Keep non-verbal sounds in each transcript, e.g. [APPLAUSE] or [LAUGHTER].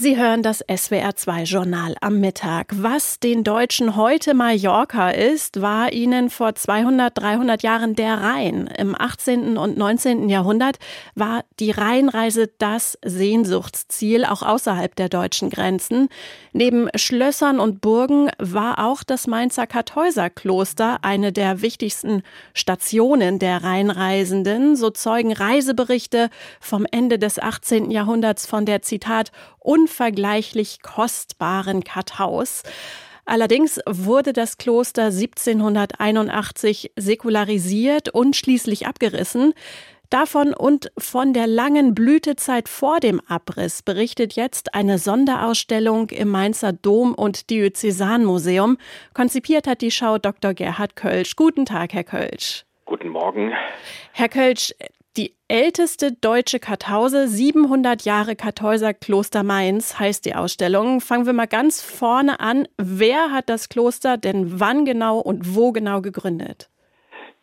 Sie hören das SWR2-Journal am Mittag. Was den Deutschen heute Mallorca ist, war ihnen vor 200, 300 Jahren der Rhein. Im 18. und 19. Jahrhundert war die Rheinreise das Sehnsuchtsziel, auch außerhalb der deutschen Grenzen. Neben Schlössern und Burgen war auch das Mainzer Kartäuserkloster eine der wichtigsten Stationen der Rheinreisenden. So zeugen Reiseberichte vom Ende des 18. Jahrhunderts von der Zitat unvergleichlich kostbaren Karthaus. Allerdings wurde das Kloster 1781 säkularisiert und schließlich abgerissen. Davon und von der langen Blütezeit vor dem Abriss berichtet jetzt eine Sonderausstellung im Mainzer Dom- und Diözesanmuseum. Konzipiert hat die Schau Dr. Gerhard Kölsch. Guten Tag, Herr Kölsch. Guten Morgen. Herr Kölsch, die älteste deutsche Kartause, 700 Jahre Kartäuserkloster Mainz heißt die Ausstellung. Fangen wir mal ganz vorne an. Wer hat das Kloster denn wann genau und wo genau gegründet?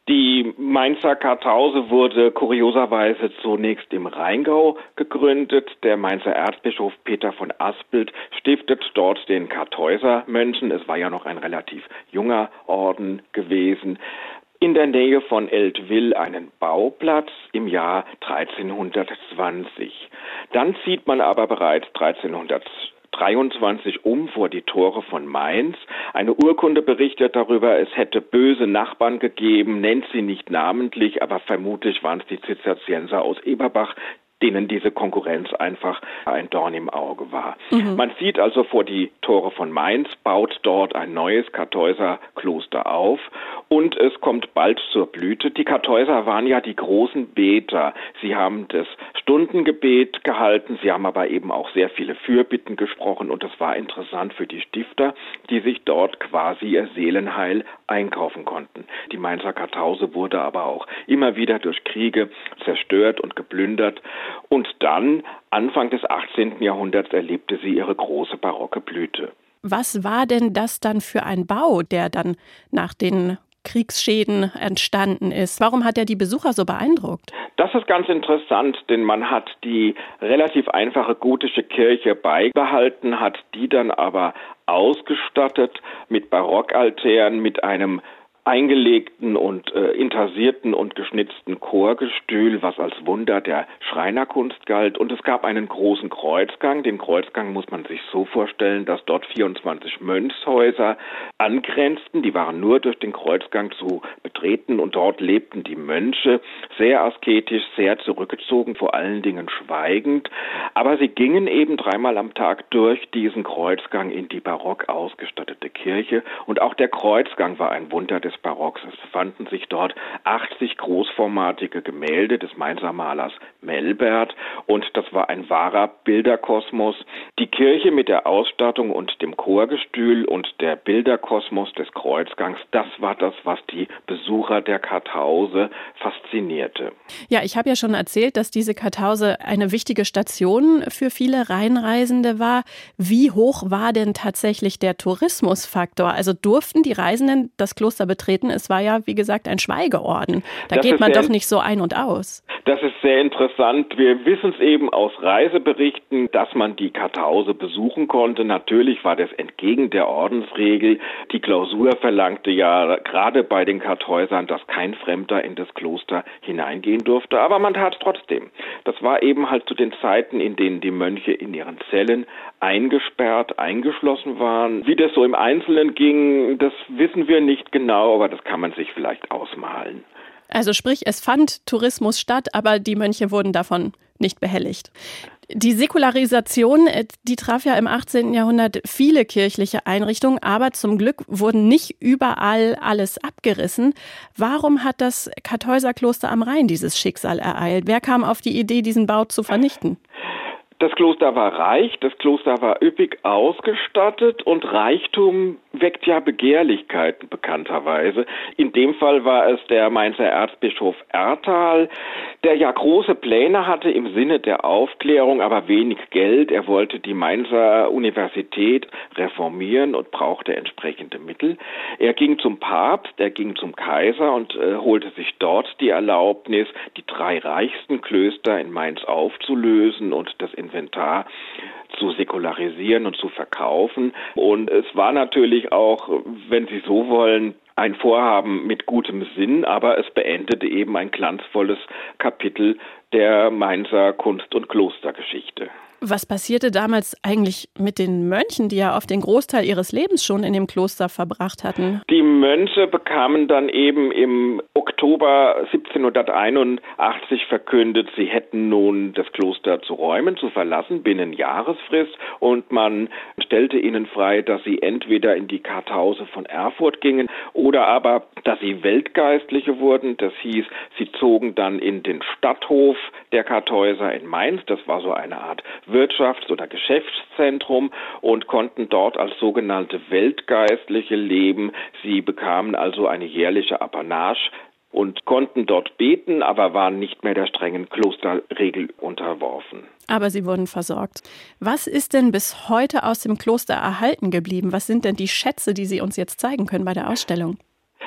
Die Mainzer Kartause wurde kurioserweise zunächst im Rheingau gegründet. Der Mainzer Erzbischof Peter von Aspelt stiftet dort den Kartäusermönchen. Es war ja noch ein relativ junger Orden gewesen in der Nähe von Eltville einen Bauplatz im Jahr 1320. Dann zieht man aber bereits 1323 um vor die Tore von Mainz. Eine Urkunde berichtet darüber, es hätte böse Nachbarn gegeben, nennt sie nicht namentlich, aber vermutlich waren es die Zisterzienser aus Eberbach, denen diese Konkurrenz einfach ein Dorn im Auge war. Mhm. Man zieht also vor die Tore von Mainz, baut dort ein neues Kartäuserkloster auf und es kommt bald zur Blüte. Die Kartäuser waren ja die großen Beter. Sie haben das Stundengebet gehalten, sie haben aber eben auch sehr viele Fürbitten gesprochen und das war interessant für die Stifter, die sich dort quasi ihr Seelenheil einkaufen konnten. Die Mainzer Kartause wurde aber auch immer wieder durch Kriege zerstört und geplündert und dann, Anfang des 18. Jahrhunderts, erlebte sie ihre große barocke Blüte. Was war denn das dann für ein Bau, der dann nach den Kriegsschäden entstanden ist. Warum hat er die Besucher so beeindruckt? Das ist ganz interessant, denn man hat die relativ einfache gotische Kirche beibehalten, hat die dann aber ausgestattet mit Barockaltären, mit einem eingelegten und äh, intarsierten und geschnitzten Chorgestühl, was als Wunder der Schreinerkunst galt. Und es gab einen großen Kreuzgang. Den Kreuzgang muss man sich so vorstellen, dass dort 24 Mönchshäuser angrenzten. Die waren nur durch den Kreuzgang zu betreten und dort lebten die Mönche sehr asketisch, sehr zurückgezogen, vor allen Dingen schweigend. Aber sie gingen eben dreimal am Tag durch diesen Kreuzgang in die barock ausgestattete Kirche. Und auch der Kreuzgang war ein Wunder des des Barocks. Es fanden sich dort 80 großformatige Gemälde des Mainzer Malers Melbert und das war ein wahrer Bilderkosmos. Die Kirche mit der Ausstattung und dem Chorgestühl und der Bilderkosmos des Kreuzgangs, das war das, was die Besucher der Karthause faszinierte. Ja, ich habe ja schon erzählt, dass diese Karthause eine wichtige Station für viele Rheinreisende war. Wie hoch war denn tatsächlich der Tourismusfaktor? Also durften die Reisenden das Kloster betreten? Auftreten. Es war ja, wie gesagt, ein Schweigeorden. Da das geht man doch nicht so ein und aus. Das ist sehr interessant. Wir wissen es eben aus Reiseberichten, dass man die Kartause besuchen konnte. Natürlich war das entgegen der Ordensregel. Die Klausur verlangte ja gerade bei den Kartäusern, dass kein Fremder in das Kloster hineingehen durfte. Aber man tat es trotzdem. Das war eben halt zu den Zeiten, in denen die Mönche in ihren Zellen eingesperrt, eingeschlossen waren. Wie das so im Einzelnen ging, das wissen wir nicht genau aber das kann man sich vielleicht ausmalen. Also sprich, es fand Tourismus statt, aber die Mönche wurden davon nicht behelligt. Die Säkularisation, äh, die traf ja im 18. Jahrhundert viele kirchliche Einrichtungen, aber zum Glück wurden nicht überall alles abgerissen. Warum hat das Kartäuserkloster am Rhein dieses Schicksal ereilt? Wer kam auf die Idee, diesen Bau zu vernichten? [LAUGHS] Das Kloster war reich, das Kloster war üppig ausgestattet und Reichtum weckt ja Begehrlichkeiten bekannterweise. In dem Fall war es der Mainzer Erzbischof Erthal, der ja große Pläne hatte im Sinne der Aufklärung, aber wenig Geld. Er wollte die Mainzer Universität reformieren und brauchte entsprechende Mittel. Er ging zum Papst, er ging zum Kaiser und äh, holte sich dort die Erlaubnis, die drei reichsten Klöster in Mainz aufzulösen und das Inventar zu säkularisieren und zu verkaufen. Und es war natürlich auch, wenn Sie so wollen, ein Vorhaben mit gutem Sinn, aber es beendete eben ein glanzvolles Kapitel der Mainzer Kunst- und Klostergeschichte. Was passierte damals eigentlich mit den Mönchen, die ja oft den Großteil ihres Lebens schon in dem Kloster verbracht hatten? Die Mönche bekamen dann eben im Oktober 1781 verkündet, sie hätten nun das Kloster zu räumen, zu verlassen, binnen Jahresfrist. Und man stellte ihnen frei, dass sie entweder in die Kartause von Erfurt gingen oder aber, dass sie Weltgeistliche wurden. Das hieß, sie zogen dann in den Stadthof der Kartäuser in Mainz. Das war so eine Art Wirtschafts- oder Geschäftszentrum und konnten dort als sogenannte Weltgeistliche leben. Sie bekamen also eine jährliche Apanage und konnten dort beten, aber waren nicht mehr der strengen Klosterregel unterworfen. Aber sie wurden versorgt. Was ist denn bis heute aus dem Kloster erhalten geblieben? Was sind denn die Schätze, die Sie uns jetzt zeigen können bei der Ausstellung?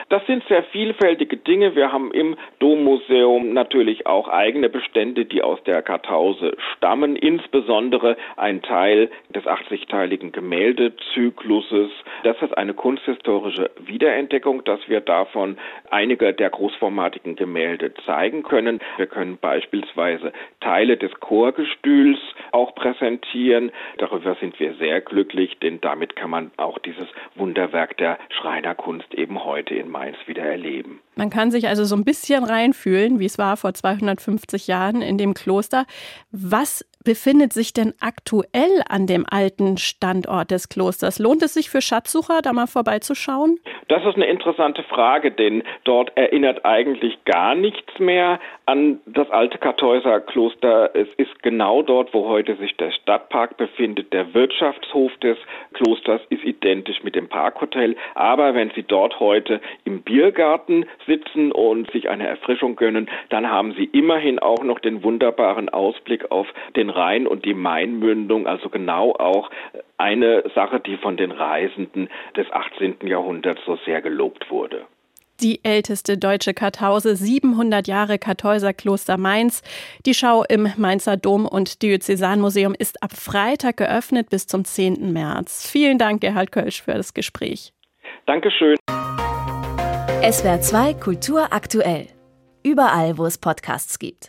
Das sind sehr vielfältige Dinge. Wir haben im Dommuseum natürlich auch eigene Bestände, die aus der Kartause stammen, insbesondere ein Teil des 80-teiligen Gemäldezykluses. Das ist eine kunsthistorische Wiederentdeckung, dass wir davon einige der großformatigen Gemälde zeigen können. Wir können beispielsweise Teile des Chorgestühls auch präsentieren. Darüber sind wir sehr glücklich, denn damit kann man auch dieses Wunderwerk der Schreinerkunst eben heute in Mainz wieder erleben. Man kann sich also so ein bisschen reinfühlen, wie es war vor 250 Jahren in dem Kloster. Was befindet sich denn aktuell an dem alten Standort des Klosters? Lohnt es sich für Schatzsucher, da mal vorbeizuschauen? Das ist eine interessante Frage, denn dort erinnert eigentlich gar nichts mehr an das alte Kartäuser Kloster. Es ist genau dort, wo heute sich der Stadtpark befindet. Der Wirtschaftshof des Klosters ist identisch mit dem Parkhotel. Aber wenn Sie dort heute im Biergarten sitzen und sich eine Erfrischung gönnen, dann haben Sie immerhin auch noch den wunderbaren Ausblick auf den Rhein und die Mainmündung, also genau auch eine Sache, die von den Reisenden des 18. Jahrhunderts so sehr gelobt wurde die älteste deutsche Kartause, 700 Jahre Kartäuserkloster Mainz. Die Schau im Mainzer Dom- und Diözesanmuseum ist ab Freitag geöffnet bis zum 10. März. Vielen Dank, Gerhard Kölsch, für das Gespräch. Dankeschön. SWR 2 Kultur aktuell. Überall, wo es Podcasts gibt.